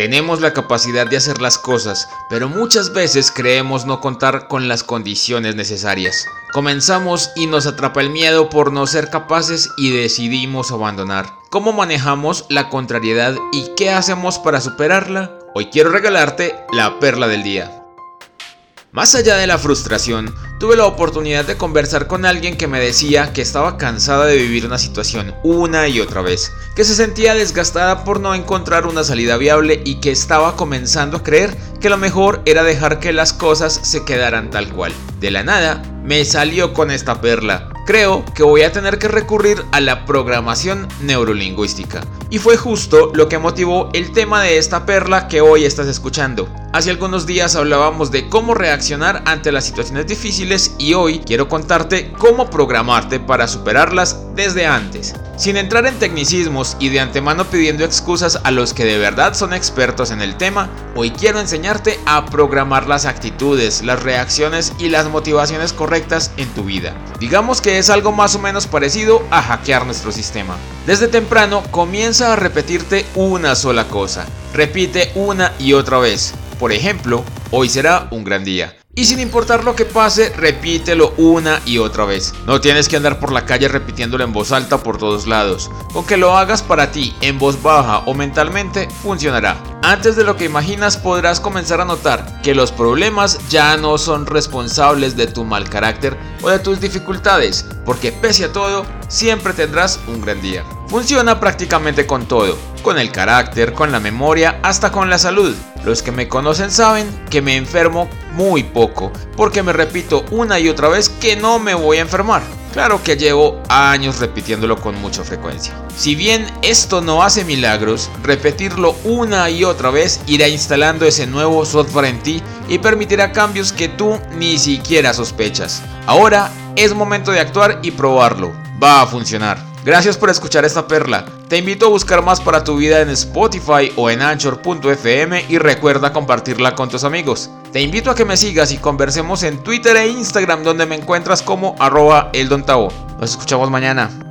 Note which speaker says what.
Speaker 1: Tenemos la capacidad de hacer las cosas, pero muchas veces creemos no contar con las condiciones necesarias. Comenzamos y nos atrapa el miedo por no ser capaces y decidimos abandonar. ¿Cómo manejamos la contrariedad y qué hacemos para superarla? Hoy quiero regalarte la perla del día. Más allá de la frustración, tuve la oportunidad de conversar con alguien que me decía que estaba cansada de vivir una situación una y otra vez, que se sentía desgastada por no encontrar una salida viable y que estaba comenzando a creer que lo mejor era dejar que las cosas se quedaran tal cual. De la nada, me salió con esta perla. Creo que voy a tener que recurrir a la programación neurolingüística. Y fue justo lo que motivó el tema de esta perla que hoy estás escuchando. Hace algunos días hablábamos de cómo reaccionar ante las situaciones difíciles y hoy quiero contarte cómo programarte para superarlas desde antes. Sin entrar en tecnicismos y de antemano pidiendo excusas a los que de verdad son expertos en el tema, hoy quiero enseñarte a programar las actitudes, las reacciones y las motivaciones correctas en tu vida. Digamos que es algo más o menos parecido a hackear nuestro sistema. Desde temprano comienza a repetirte una sola cosa. Repite una y otra vez. Por ejemplo, hoy será un gran día. Y sin importar lo que pase, repítelo una y otra vez. No tienes que andar por la calle repitiéndolo en voz alta por todos lados. Con que lo hagas para ti en voz baja o mentalmente, funcionará. Antes de lo que imaginas podrás comenzar a notar que los problemas ya no son responsables de tu mal carácter o de tus dificultades, porque pese a todo, siempre tendrás un gran día. Funciona prácticamente con todo, con el carácter, con la memoria, hasta con la salud. Los que me conocen saben que me enfermo muy poco, porque me repito una y otra vez que no me voy a enfermar. Claro que llevo años repitiéndolo con mucha frecuencia. Si bien esto no hace milagros, repetirlo una y otra vez irá instalando ese nuevo software en ti y permitirá cambios que tú ni siquiera sospechas. Ahora es momento de actuar y probarlo. Va a funcionar. Gracias por escuchar esta perla. Te invito a buscar más para tu vida en Spotify o en anchor.fm y recuerda compartirla con tus amigos. Te invito a que me sigas y conversemos en Twitter e Instagram donde me encuentras como arroba eldontao. Nos escuchamos mañana.